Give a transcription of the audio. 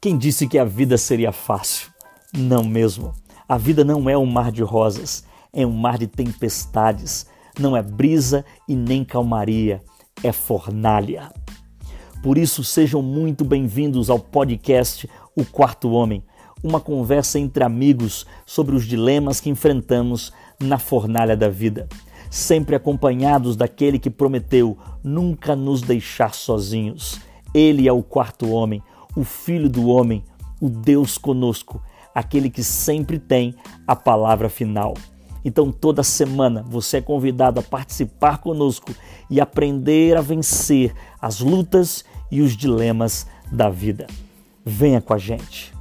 Quem disse que a vida seria fácil? Não mesmo. A vida não é um mar de rosas, é um mar de tempestades. Não é brisa e nem calmaria, é fornalha. Por isso, sejam muito bem-vindos ao podcast O Quarto Homem, uma conversa entre amigos sobre os dilemas que enfrentamos na fornalha da vida, sempre acompanhados daquele que prometeu nunca nos deixar sozinhos. Ele é o quarto homem, o Filho do Homem, o Deus conosco, aquele que sempre tem a palavra final. Então, toda semana você é convidado a participar conosco e aprender a vencer as lutas e os dilemas da vida. Venha com a gente.